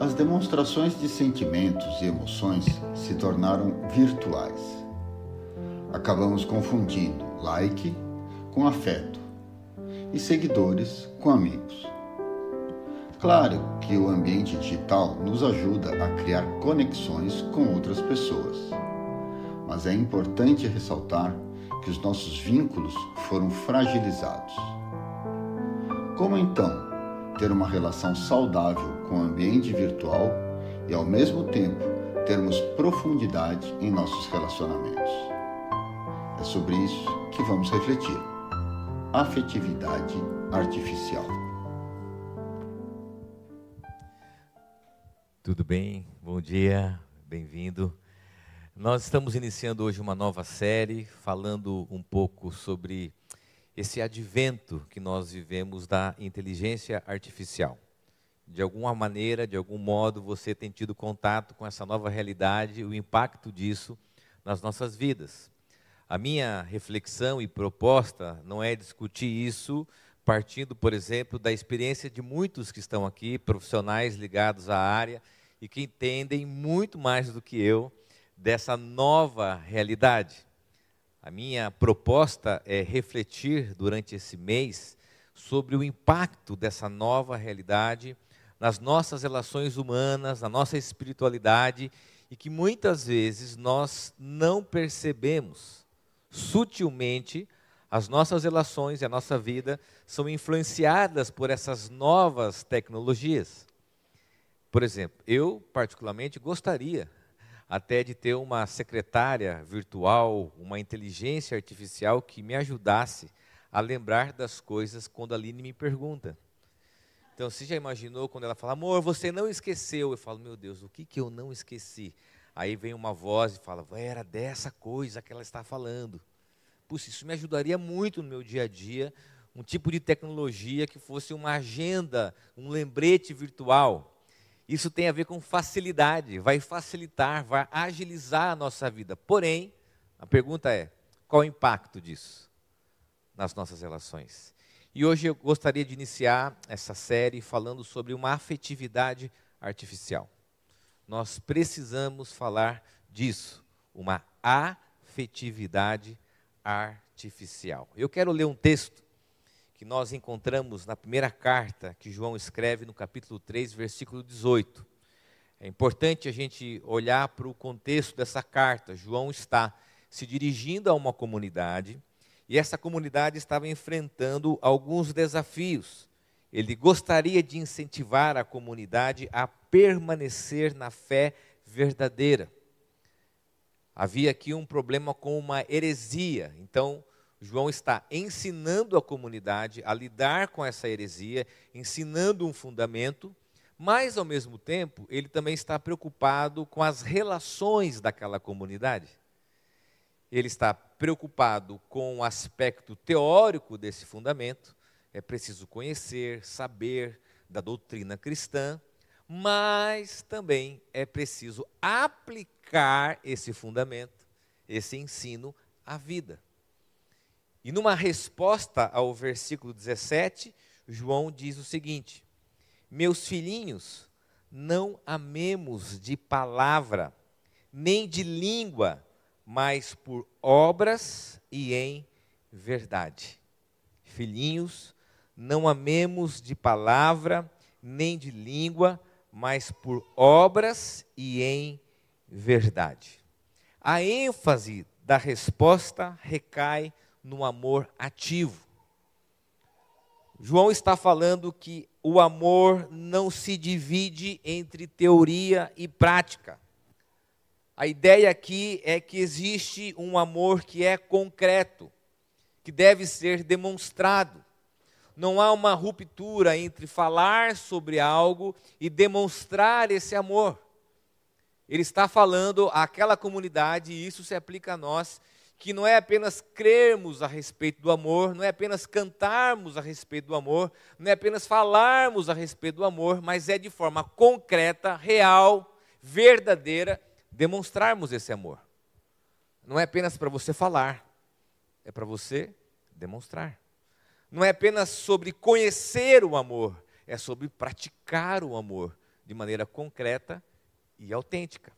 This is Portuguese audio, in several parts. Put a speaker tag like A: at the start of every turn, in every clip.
A: As demonstrações de sentimentos e emoções se tornaram virtuais. Acabamos confundindo like com afeto e seguidores com amigos. Claro que o ambiente digital nos ajuda a criar conexões com outras pessoas, mas é importante ressaltar que os nossos vínculos foram fragilizados. Como então ter uma relação saudável com o ambiente virtual e, ao mesmo tempo, termos profundidade em nossos relacionamentos? É sobre isso que vamos refletir. Afetividade artificial.
B: Tudo bem? Bom dia, bem-vindo. Nós estamos iniciando hoje uma nova série falando um pouco sobre esse advento que nós vivemos da inteligência artificial. De alguma maneira, de algum modo, você tem tido contato com essa nova realidade, o impacto disso nas nossas vidas. A minha reflexão e proposta não é discutir isso partindo, por exemplo, da experiência de muitos que estão aqui, profissionais ligados à área e que entendem muito mais do que eu dessa nova realidade. A minha proposta é refletir durante esse mês sobre o impacto dessa nova realidade nas nossas relações humanas, na nossa espiritualidade e que muitas vezes nós não percebemos. Sutilmente, as nossas relações e a nossa vida são influenciadas por essas novas tecnologias. Por exemplo, eu particularmente gostaria até de ter uma secretária virtual, uma inteligência artificial que me ajudasse a lembrar das coisas quando a Aline me pergunta. Então, você já imaginou quando ela fala, amor, você não esqueceu? Eu falo, meu Deus, o que, que eu não esqueci? Aí vem uma voz e fala, era dessa coisa que ela está falando. Puxa, isso me ajudaria muito no meu dia a dia, um tipo de tecnologia que fosse uma agenda, um lembrete virtual. Isso tem a ver com facilidade, vai facilitar, vai agilizar a nossa vida. Porém, a pergunta é: qual o impacto disso nas nossas relações? E hoje eu gostaria de iniciar essa série falando sobre uma afetividade artificial. Nós precisamos falar disso, uma afetividade artificial. Eu quero ler um texto que nós encontramos na primeira carta que João escreve no capítulo 3, versículo 18. É importante a gente olhar para o contexto dessa carta. João está se dirigindo a uma comunidade e essa comunidade estava enfrentando alguns desafios. Ele gostaria de incentivar a comunidade a permanecer na fé verdadeira. Havia aqui um problema com uma heresia, então João está ensinando a comunidade a lidar com essa heresia, ensinando um fundamento, mas ao mesmo tempo ele também está preocupado com as relações daquela comunidade. Ele está preocupado com o aspecto teórico desse fundamento, é preciso conhecer, saber da doutrina cristã, mas também é preciso aplicar esse fundamento, esse ensino à vida. E numa resposta ao versículo 17, João diz o seguinte: Meus filhinhos, não amemos de palavra, nem de língua, mas por obras e em verdade. Filhinhos, não amemos de palavra, nem de língua, mas por obras e em verdade. A ênfase da resposta recai no amor ativo. João está falando que o amor não se divide entre teoria e prática. A ideia aqui é que existe um amor que é concreto, que deve ser demonstrado. Não há uma ruptura entre falar sobre algo e demonstrar esse amor. Ele está falando àquela comunidade, e isso se aplica a nós, que não é apenas crermos a respeito do amor, não é apenas cantarmos a respeito do amor, não é apenas falarmos a respeito do amor, mas é de forma concreta, real, verdadeira, demonstrarmos esse amor. Não é apenas para você falar, é para você demonstrar. Não é apenas sobre conhecer o amor, é sobre praticar o amor de maneira concreta e autêntica.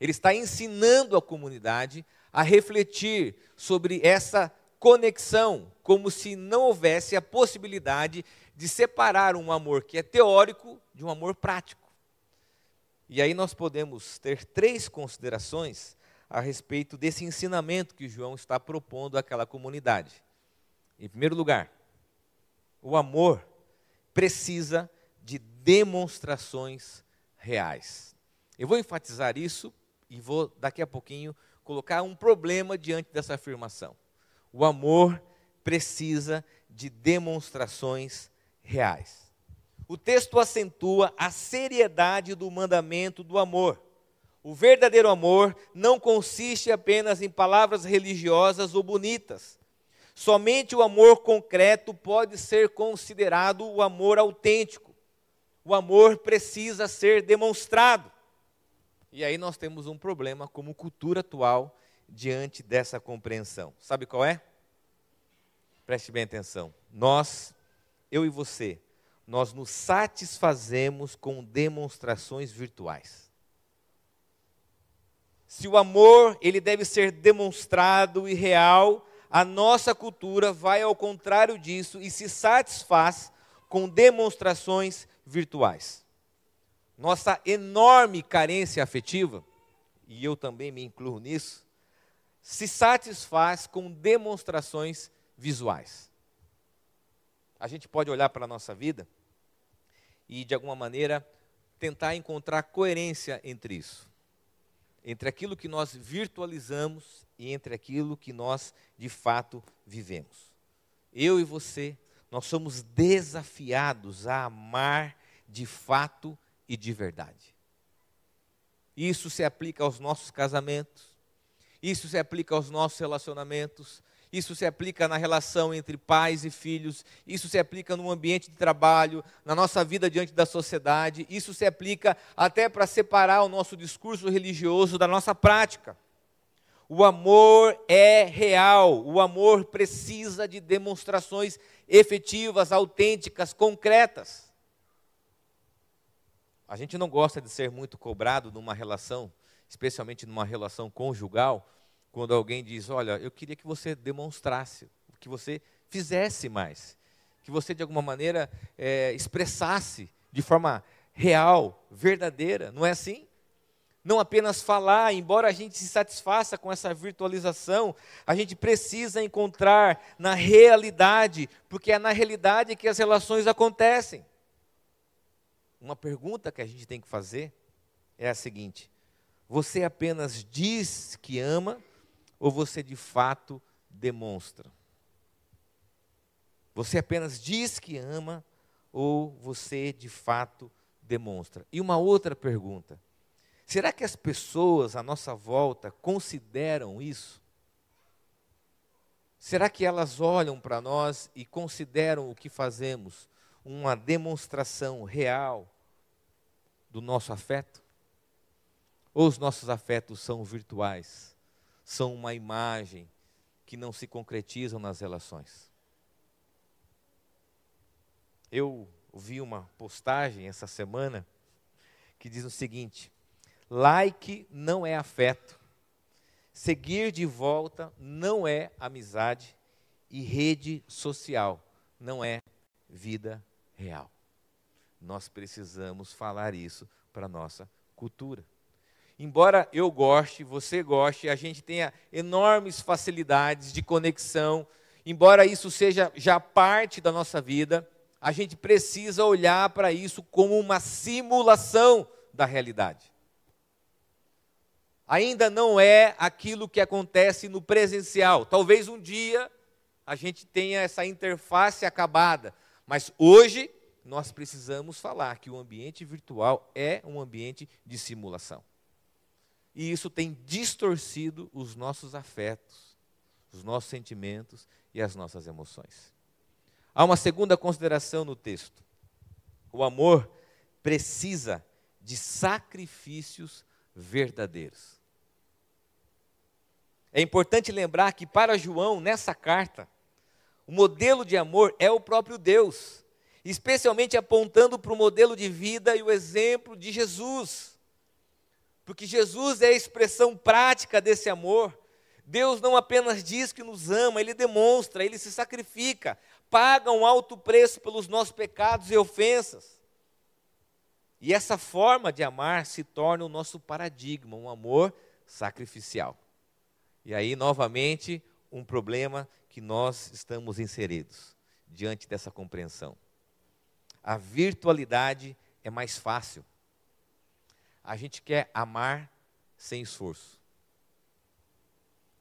B: Ele está ensinando a comunidade a refletir sobre essa conexão, como se não houvesse a possibilidade de separar um amor que é teórico de um amor prático. E aí nós podemos ter três considerações a respeito desse ensinamento que João está propondo àquela comunidade. Em primeiro lugar, o amor precisa de demonstrações reais. Eu vou enfatizar isso e vou daqui a pouquinho colocar um problema diante dessa afirmação. O amor precisa de demonstrações reais. O texto acentua a seriedade do mandamento do amor. O verdadeiro amor não consiste apenas em palavras religiosas ou bonitas. Somente o amor concreto pode ser considerado o amor autêntico. O amor precisa ser demonstrado. E aí nós temos um problema como cultura atual diante dessa compreensão. Sabe qual é? Preste bem atenção. Nós, eu e você, nós nos satisfazemos com demonstrações virtuais. Se o amor, ele deve ser demonstrado e real, a nossa cultura vai ao contrário disso e se satisfaz com demonstrações virtuais. Nossa enorme carência afetiva, e eu também me incluo nisso, se satisfaz com demonstrações visuais. A gente pode olhar para a nossa vida e, de alguma maneira, tentar encontrar coerência entre isso. Entre aquilo que nós virtualizamos e entre aquilo que nós de fato vivemos. Eu e você, nós somos desafiados a amar de fato e de verdade. Isso se aplica aos nossos casamentos, isso se aplica aos nossos relacionamentos, isso se aplica na relação entre pais e filhos, isso se aplica no ambiente de trabalho, na nossa vida diante da sociedade, isso se aplica até para separar o nosso discurso religioso da nossa prática. O amor é real, o amor precisa de demonstrações efetivas, autênticas, concretas. A gente não gosta de ser muito cobrado numa relação, especialmente numa relação conjugal, quando alguém diz: Olha, eu queria que você demonstrasse, que você fizesse mais, que você de alguma maneira é, expressasse de forma real, verdadeira, não é assim? não apenas falar, embora a gente se satisfaça com essa virtualização, a gente precisa encontrar na realidade, porque é na realidade que as relações acontecem. Uma pergunta que a gente tem que fazer é a seguinte: você apenas diz que ama ou você de fato demonstra? Você apenas diz que ama ou você de fato demonstra? E uma outra pergunta: Será que as pessoas à nossa volta consideram isso? Será que elas olham para nós e consideram o que fazemos uma demonstração real do nosso afeto? Ou os nossos afetos são virtuais, são uma imagem que não se concretizam nas relações? Eu vi uma postagem essa semana que diz o seguinte: Like não é afeto. Seguir de volta não é amizade. E rede social não é vida real. Nós precisamos falar isso para a nossa cultura. Embora eu goste, você goste, a gente tenha enormes facilidades de conexão, embora isso seja já parte da nossa vida, a gente precisa olhar para isso como uma simulação da realidade ainda não é aquilo que acontece no presencial. Talvez um dia a gente tenha essa interface acabada, mas hoje nós precisamos falar que o ambiente virtual é um ambiente de simulação. E isso tem distorcido os nossos afetos, os nossos sentimentos e as nossas emoções. Há uma segunda consideração no texto. O amor precisa de sacrifícios verdadeiros. É importante lembrar que para João, nessa carta, o modelo de amor é o próprio Deus. Especialmente apontando para o modelo de vida e o exemplo de Jesus. Porque Jesus é a expressão prática desse amor. Deus não apenas diz que nos ama, ele demonstra, ele se sacrifica, paga um alto preço pelos nossos pecados e ofensas. E essa forma de amar se torna o nosso paradigma, um amor sacrificial. E aí, novamente, um problema que nós estamos inseridos diante dessa compreensão. A virtualidade é mais fácil. A gente quer amar sem esforço.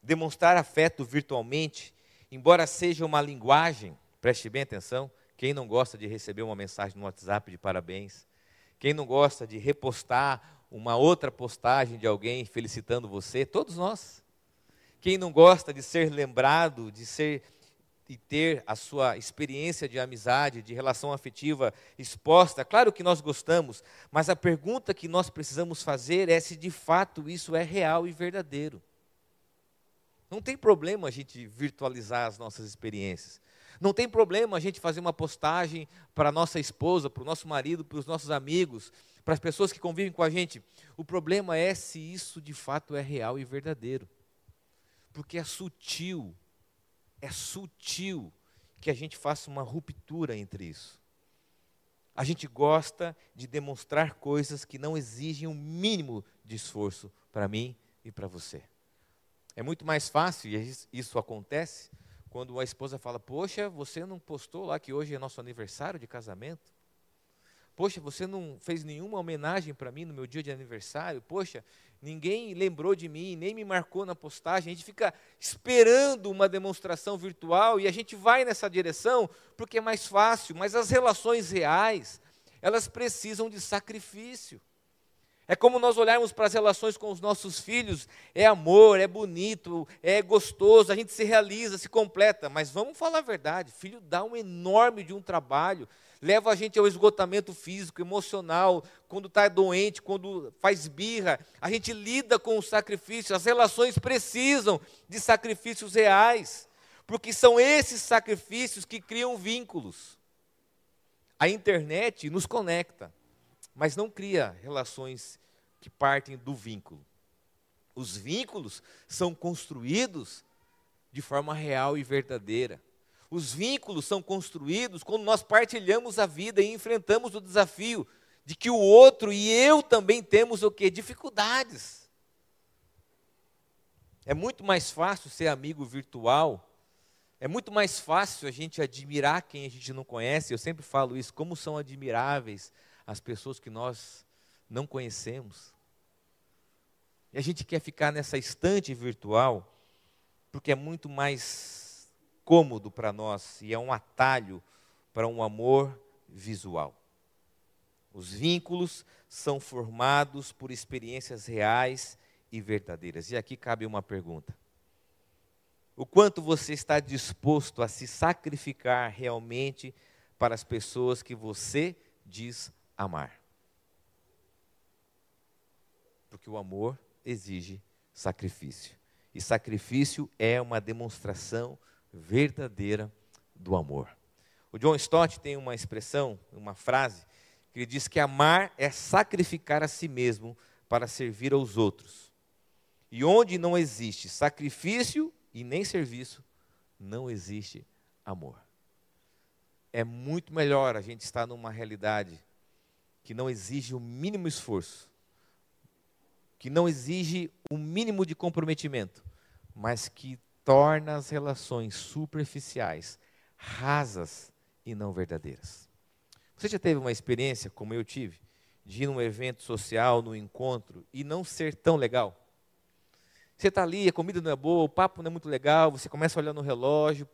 B: Demonstrar afeto virtualmente, embora seja uma linguagem, preste bem atenção, quem não gosta de receber uma mensagem no WhatsApp de parabéns, quem não gosta de repostar uma outra postagem de alguém felicitando você? Todos nós. Quem não gosta de ser lembrado, de ser e ter a sua experiência de amizade, de relação afetiva exposta, claro que nós gostamos, mas a pergunta que nós precisamos fazer é se de fato isso é real e verdadeiro. Não tem problema a gente virtualizar as nossas experiências. Não tem problema a gente fazer uma postagem para a nossa esposa, para o nosso marido, para os nossos amigos, para as pessoas que convivem com a gente. O problema é se isso de fato é real e verdadeiro. Porque é sutil, é sutil que a gente faça uma ruptura entre isso. A gente gosta de demonstrar coisas que não exigem o um mínimo de esforço para mim e para você. É muito mais fácil, e isso acontece, quando a esposa fala: Poxa, você não postou lá que hoje é nosso aniversário de casamento? Poxa, você não fez nenhuma homenagem para mim no meu dia de aniversário? Poxa, ninguém lembrou de mim, nem me marcou na postagem. A gente fica esperando uma demonstração virtual e a gente vai nessa direção porque é mais fácil, mas as relações reais, elas precisam de sacrifício. É como nós olharmos para as relações com os nossos filhos, é amor, é bonito, é gostoso, a gente se realiza, se completa, mas vamos falar a verdade, filho dá um enorme de um trabalho, leva a gente ao esgotamento físico, emocional, quando está doente, quando faz birra, a gente lida com o sacrifício, as relações precisam de sacrifícios reais, porque são esses sacrifícios que criam vínculos. A internet nos conecta, mas não cria relações que partem do vínculo. Os vínculos são construídos de forma real e verdadeira. Os vínculos são construídos quando nós partilhamos a vida e enfrentamos o desafio de que o outro e eu também temos o que? Dificuldades. É muito mais fácil ser amigo virtual. É muito mais fácil a gente admirar quem a gente não conhece. Eu sempre falo isso, como são admiráveis as pessoas que nós não conhecemos. E a gente quer ficar nessa estante virtual porque é muito mais cômodo para nós e é um atalho para um amor visual. Os vínculos são formados por experiências reais e verdadeiras. E aqui cabe uma pergunta: O quanto você está disposto a se sacrificar realmente para as pessoas que você diz amar. Porque o amor exige sacrifício. E sacrifício é uma demonstração verdadeira do amor. O John Stott tem uma expressão, uma frase, que ele diz que amar é sacrificar a si mesmo para servir aos outros. E onde não existe sacrifício e nem serviço, não existe amor. É muito melhor a gente estar numa realidade que não exige o mínimo esforço, que não exige o mínimo de comprometimento, mas que torna as relações superficiais, rasas e não verdadeiras. Você já teve uma experiência, como eu tive, de ir num evento social, num encontro, e não ser tão legal? Você está ali, a comida não é boa, o papo não é muito legal, você começa a olhar no relógio,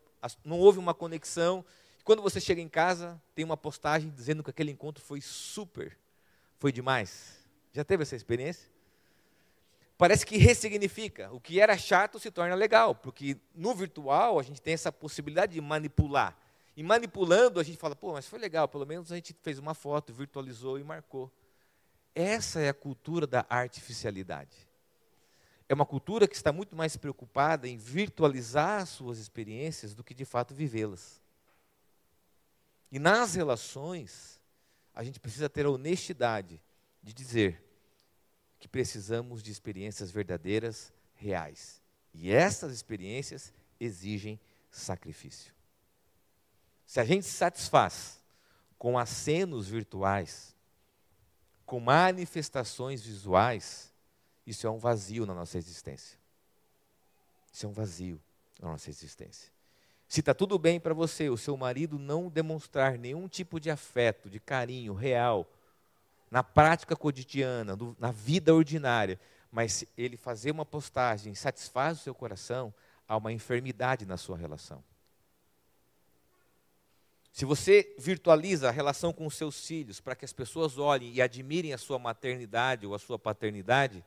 B: não houve uma conexão, quando você chega em casa, tem uma postagem dizendo que aquele encontro foi super, foi demais. Já teve essa experiência? Parece que ressignifica. O que era chato se torna legal, porque no virtual a gente tem essa possibilidade de manipular. E manipulando a gente fala, pô, mas foi legal, pelo menos a gente fez uma foto, virtualizou e marcou. Essa é a cultura da artificialidade. É uma cultura que está muito mais preocupada em virtualizar suas experiências do que de fato vivê-las. E nas relações, a gente precisa ter a honestidade de dizer que precisamos de experiências verdadeiras, reais. E essas experiências exigem sacrifício. Se a gente se satisfaz com acenos virtuais, com manifestações visuais, isso é um vazio na nossa existência. Isso é um vazio na nossa existência. Se está tudo bem para você, o seu marido não demonstrar nenhum tipo de afeto, de carinho real, na prática cotidiana, na vida ordinária, mas ele fazer uma postagem satisfaz o seu coração, há uma enfermidade na sua relação. Se você virtualiza a relação com os seus filhos para que as pessoas olhem e admirem a sua maternidade ou a sua paternidade,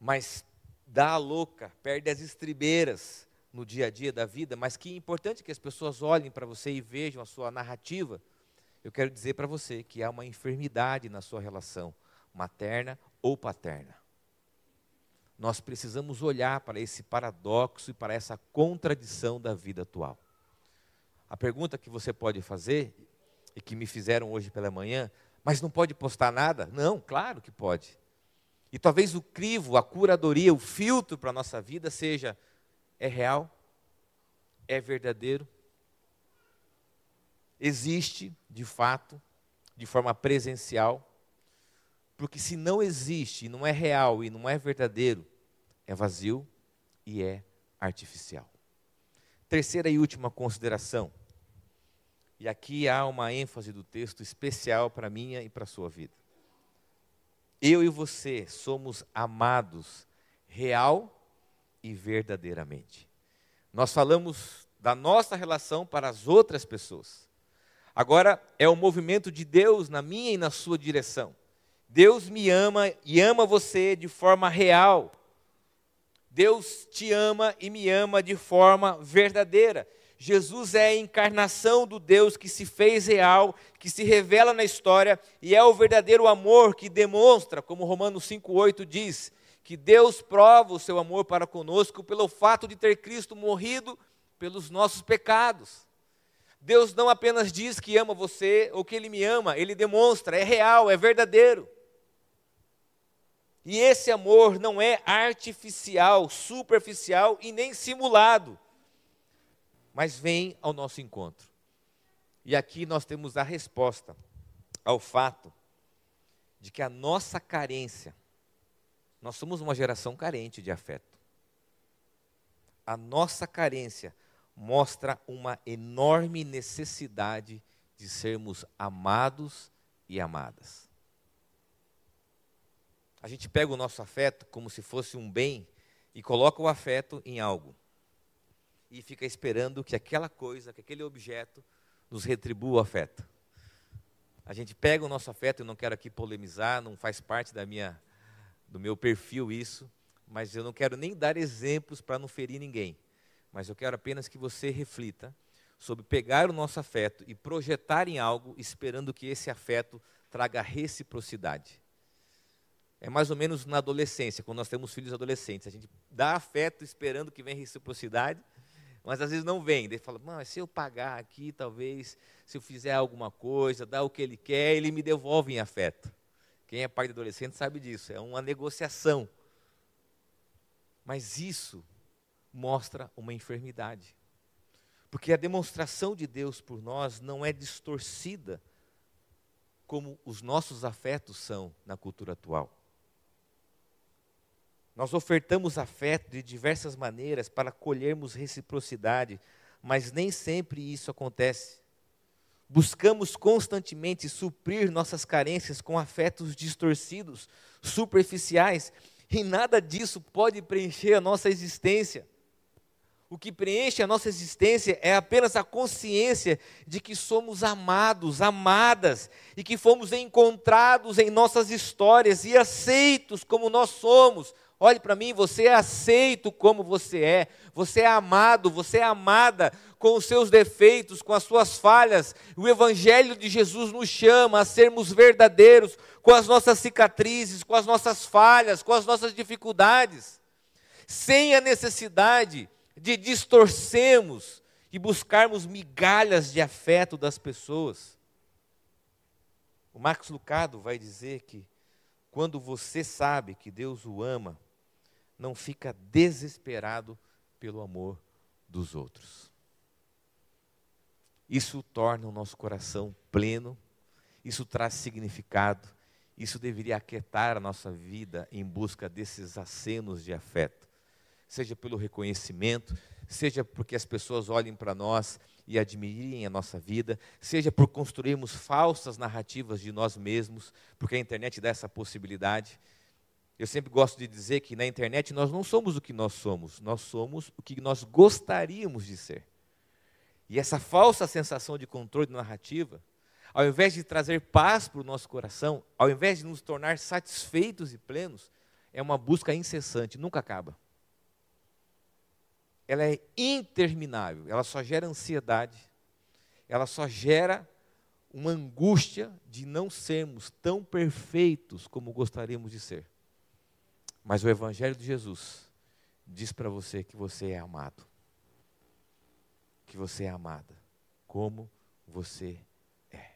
B: mas dá a louca, perde as estribeiras no dia a dia da vida, mas que é importante que as pessoas olhem para você e vejam a sua narrativa, eu quero dizer para você que há uma enfermidade na sua relação materna ou paterna. Nós precisamos olhar para esse paradoxo e para essa contradição da vida atual. A pergunta que você pode fazer, e que me fizeram hoje pela manhã, mas não pode postar nada? Não, claro que pode. E talvez o crivo, a curadoria, o filtro para a nossa vida seja: é real? É verdadeiro? Existe, de fato, de forma presencial? Porque se não existe, não é real e não é verdadeiro, é vazio e é artificial. Terceira e última consideração. E aqui há uma ênfase do texto especial para minha e para a sua vida. Eu e você somos amados real e verdadeiramente. Nós falamos da nossa relação para as outras pessoas. Agora é o movimento de Deus na minha e na sua direção. Deus me ama e ama você de forma real. Deus te ama e me ama de forma verdadeira. Jesus é a encarnação do Deus que se fez real, que se revela na história e é o verdadeiro amor que demonstra, como Romanos 5,8 diz, que Deus prova o seu amor para conosco pelo fato de ter Cristo morrido pelos nossos pecados. Deus não apenas diz que ama você ou que Ele me ama, Ele demonstra, é real, é verdadeiro. E esse amor não é artificial, superficial e nem simulado mas vem ao nosso encontro. E aqui nós temos a resposta ao fato de que a nossa carência, nós somos uma geração carente de afeto. A nossa carência mostra uma enorme necessidade de sermos amados e amadas. A gente pega o nosso afeto como se fosse um bem e coloca o afeto em algo e fica esperando que aquela coisa, que aquele objeto nos retribua o afeto. A gente pega o nosso afeto, eu não quero aqui polemizar, não faz parte da minha, do meu perfil isso, mas eu não quero nem dar exemplos para não ferir ninguém. Mas eu quero apenas que você reflita sobre pegar o nosso afeto e projetar em algo, esperando que esse afeto traga reciprocidade. É mais ou menos na adolescência, quando nós temos filhos adolescentes. A gente dá afeto esperando que venha reciprocidade, mas às vezes não vem. Ele fala, mas se eu pagar aqui, talvez, se eu fizer alguma coisa, dar o que ele quer, ele me devolve em afeto. Quem é pai de adolescente sabe disso, é uma negociação. Mas isso mostra uma enfermidade. Porque a demonstração de Deus por nós não é distorcida como os nossos afetos são na cultura atual. Nós ofertamos afeto de diversas maneiras para colhermos reciprocidade, mas nem sempre isso acontece. Buscamos constantemente suprir nossas carências com afetos distorcidos, superficiais, e nada disso pode preencher a nossa existência. O que preenche a nossa existência é apenas a consciência de que somos amados, amadas, e que fomos encontrados em nossas histórias e aceitos como nós somos, Olhe para mim, você é aceito como você é, você é amado, você é amada com os seus defeitos, com as suas falhas. O Evangelho de Jesus nos chama a sermos verdadeiros com as nossas cicatrizes, com as nossas falhas, com as nossas dificuldades, sem a necessidade de distorcermos e buscarmos migalhas de afeto das pessoas. O Max Lucado vai dizer que quando você sabe que Deus o ama, não fica desesperado pelo amor dos outros. Isso torna o nosso coração pleno, isso traz significado, isso deveria aquietar a nossa vida em busca desses acenos de afeto, seja pelo reconhecimento, seja porque as pessoas olhem para nós e admirem a nossa vida, seja por construirmos falsas narrativas de nós mesmos, porque a internet dá essa possibilidade. Eu sempre gosto de dizer que na internet nós não somos o que nós somos, nós somos o que nós gostaríamos de ser. E essa falsa sensação de controle de narrativa, ao invés de trazer paz para o nosso coração, ao invés de nos tornar satisfeitos e plenos, é uma busca incessante, nunca acaba. Ela é interminável, ela só gera ansiedade, ela só gera uma angústia de não sermos tão perfeitos como gostaríamos de ser. Mas o Evangelho de Jesus diz para você que você é amado. Que você é amada. Como você é.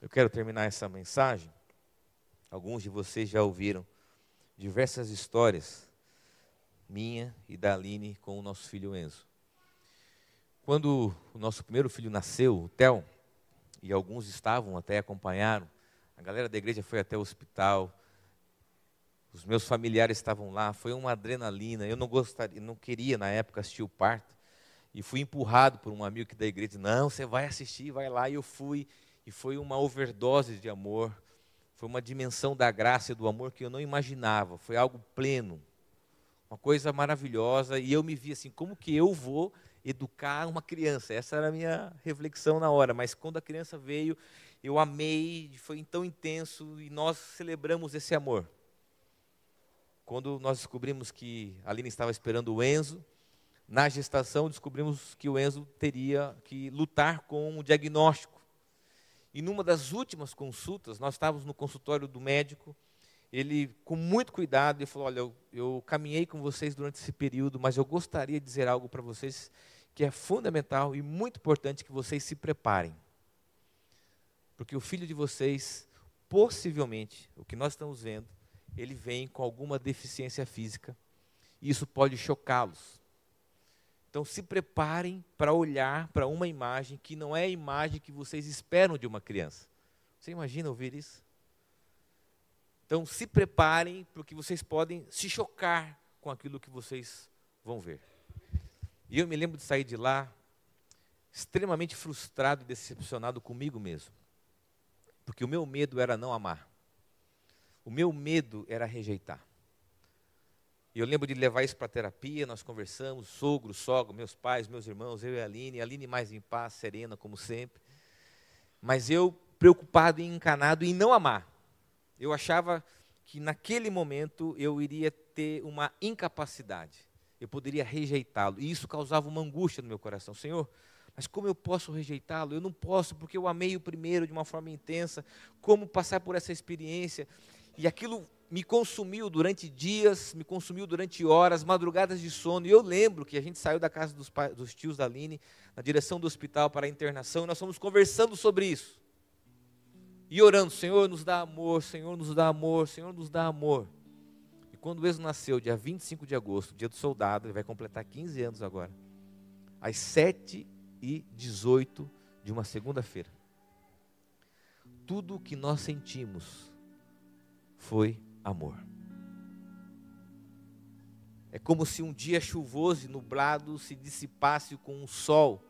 B: Eu quero terminar essa mensagem. Alguns de vocês já ouviram diversas histórias, minha e da Aline, com o nosso filho Enzo. Quando o nosso primeiro filho nasceu, o Theo, e alguns estavam até acompanharam, a galera da igreja foi até o hospital, os meus familiares estavam lá, foi uma adrenalina. Eu não gostaria, não queria na época assistir o parto. E fui empurrado por um amigo que da igreja, não, você vai assistir, vai lá. E eu fui, e foi uma overdose de amor. Foi uma dimensão da graça e do amor que eu não imaginava. Foi algo pleno, uma coisa maravilhosa. E eu me vi assim, como que eu vou educar uma criança? Essa era a minha reflexão na hora. Mas quando a criança veio, eu amei, foi tão intenso e nós celebramos esse amor. Quando nós descobrimos que a Aline estava esperando o Enzo, na gestação descobrimos que o Enzo teria que lutar com um diagnóstico. E numa das últimas consultas, nós estávamos no consultório do médico, ele, com muito cuidado, ele falou: Olha, eu, eu caminhei com vocês durante esse período, mas eu gostaria de dizer algo para vocês que é fundamental e muito importante que vocês se preparem. Porque o filho de vocês, possivelmente, o que nós estamos vendo, ele vem com alguma deficiência física. E isso pode chocá-los. Então se preparem para olhar para uma imagem que não é a imagem que vocês esperam de uma criança. Você imagina ouvir isso? Então se preparem porque vocês podem se chocar com aquilo que vocês vão ver. E eu me lembro de sair de lá extremamente frustrado e decepcionado comigo mesmo. Porque o meu medo era não amar. O meu medo era rejeitar. E eu lembro de levar isso para terapia, nós conversamos, sogro, sogro, meus pais, meus irmãos, eu e a Aline, a Aline mais em paz, serena, como sempre. Mas eu preocupado e encanado em não amar. Eu achava que naquele momento eu iria ter uma incapacidade. Eu poderia rejeitá-lo. E isso causava uma angústia no meu coração. Senhor, mas como eu posso rejeitá-lo? Eu não posso, porque eu amei o primeiro de uma forma intensa. Como passar por essa experiência? E aquilo me consumiu durante dias, me consumiu durante horas, madrugadas de sono. E eu lembro que a gente saiu da casa dos, dos tios da Aline, na direção do hospital para a internação, e nós fomos conversando sobre isso. E orando, Senhor, nos dá amor, Senhor, nos dá amor, Senhor, nos dá amor. E quando o Enzo nasceu, dia 25 de agosto, dia do soldado, ele vai completar 15 anos agora, às 7 e 18 de uma segunda-feira. Tudo o que nós sentimos foi amor. É como se um dia chuvoso e nublado se dissipasse com o sol,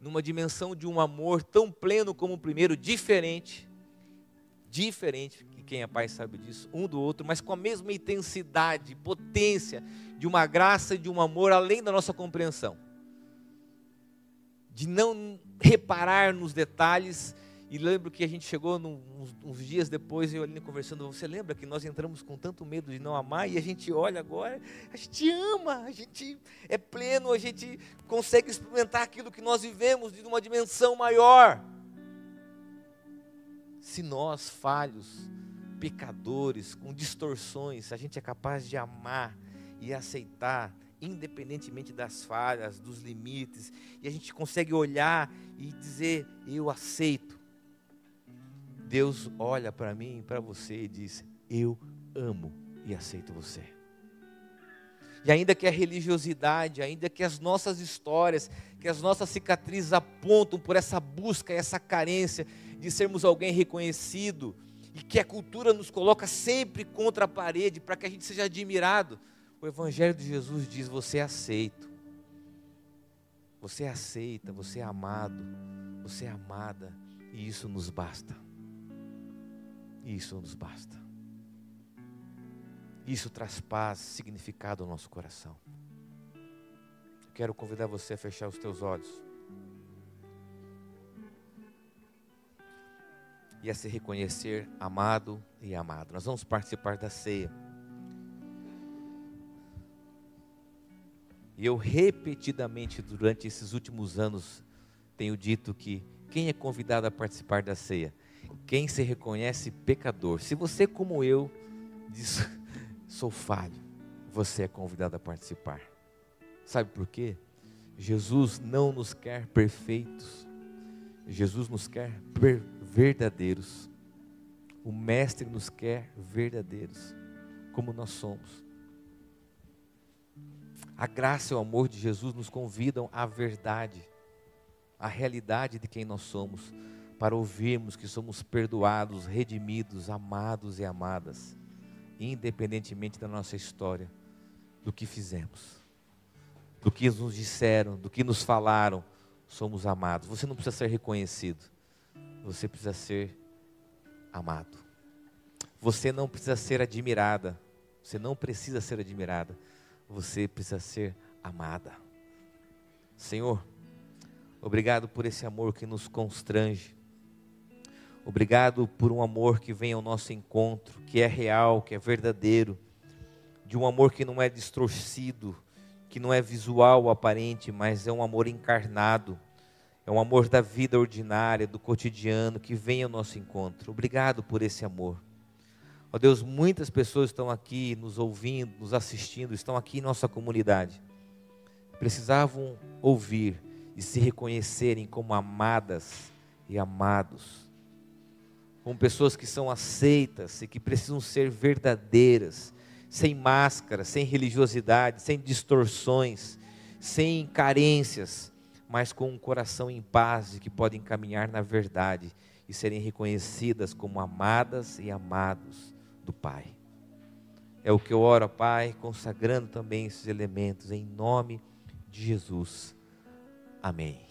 B: numa dimensão de um amor tão pleno como o primeiro, diferente, diferente, que quem é pai sabe disso, um do outro, mas com a mesma intensidade, potência de uma graça e de um amor além da nossa compreensão. De não reparar nos detalhes e lembro que a gente chegou num, uns, uns, dias depois, eu ali conversando, você lembra que nós entramos com tanto medo de não amar e a gente olha agora, a gente ama, a gente é pleno, a gente consegue experimentar aquilo que nós vivemos de uma dimensão maior. Se nós, falhos, pecadores, com distorções, a gente é capaz de amar e aceitar independentemente das falhas, dos limites, e a gente consegue olhar e dizer: Eu aceito. Deus olha para mim e para você e diz: Eu amo e aceito você. E ainda que a religiosidade, ainda que as nossas histórias, que as nossas cicatrizes apontam por essa busca, essa carência de sermos alguém reconhecido, e que a cultura nos coloca sempre contra a parede para que a gente seja admirado, o Evangelho de Jesus diz: você é aceito, você é aceita, você é amado, você é amada, e isso nos basta. Isso nos basta. Isso traz paz, significado ao nosso coração. Quero convidar você a fechar os teus olhos. E a se reconhecer amado e amado. Nós vamos participar da ceia. E eu repetidamente, durante esses últimos anos, tenho dito que quem é convidado a participar da ceia? Quem se reconhece pecador. Se você, como eu, diz, sou falho, você é convidado a participar. Sabe por quê? Jesus não nos quer perfeitos, Jesus nos quer verdadeiros. O Mestre nos quer verdadeiros, como nós somos. A graça e o amor de Jesus nos convidam à verdade, à realidade de quem nós somos, para ouvirmos que somos perdoados, redimidos, amados e amadas independentemente da nossa história, do que fizemos, do que nos disseram, do que nos falaram, somos amados. Você não precisa ser reconhecido, você precisa ser amado. Você não precisa ser admirada, você não precisa ser admirada, você precisa ser amada. Senhor, obrigado por esse amor que nos constrange, Obrigado por um amor que vem ao nosso encontro, que é real, que é verdadeiro, de um amor que não é distorcido, que não é visual aparente, mas é um amor encarnado, é um amor da vida ordinária, do cotidiano, que vem ao nosso encontro. Obrigado por esse amor. Ó oh Deus, muitas pessoas estão aqui nos ouvindo, nos assistindo, estão aqui em nossa comunidade. Precisavam ouvir e se reconhecerem como amadas e amados com pessoas que são aceitas e que precisam ser verdadeiras, sem máscara, sem religiosidade, sem distorções, sem carências, mas com um coração em paz e que podem caminhar na verdade e serem reconhecidas como amadas e amados do Pai. É o que eu oro, Pai, consagrando também esses elementos em nome de Jesus. Amém.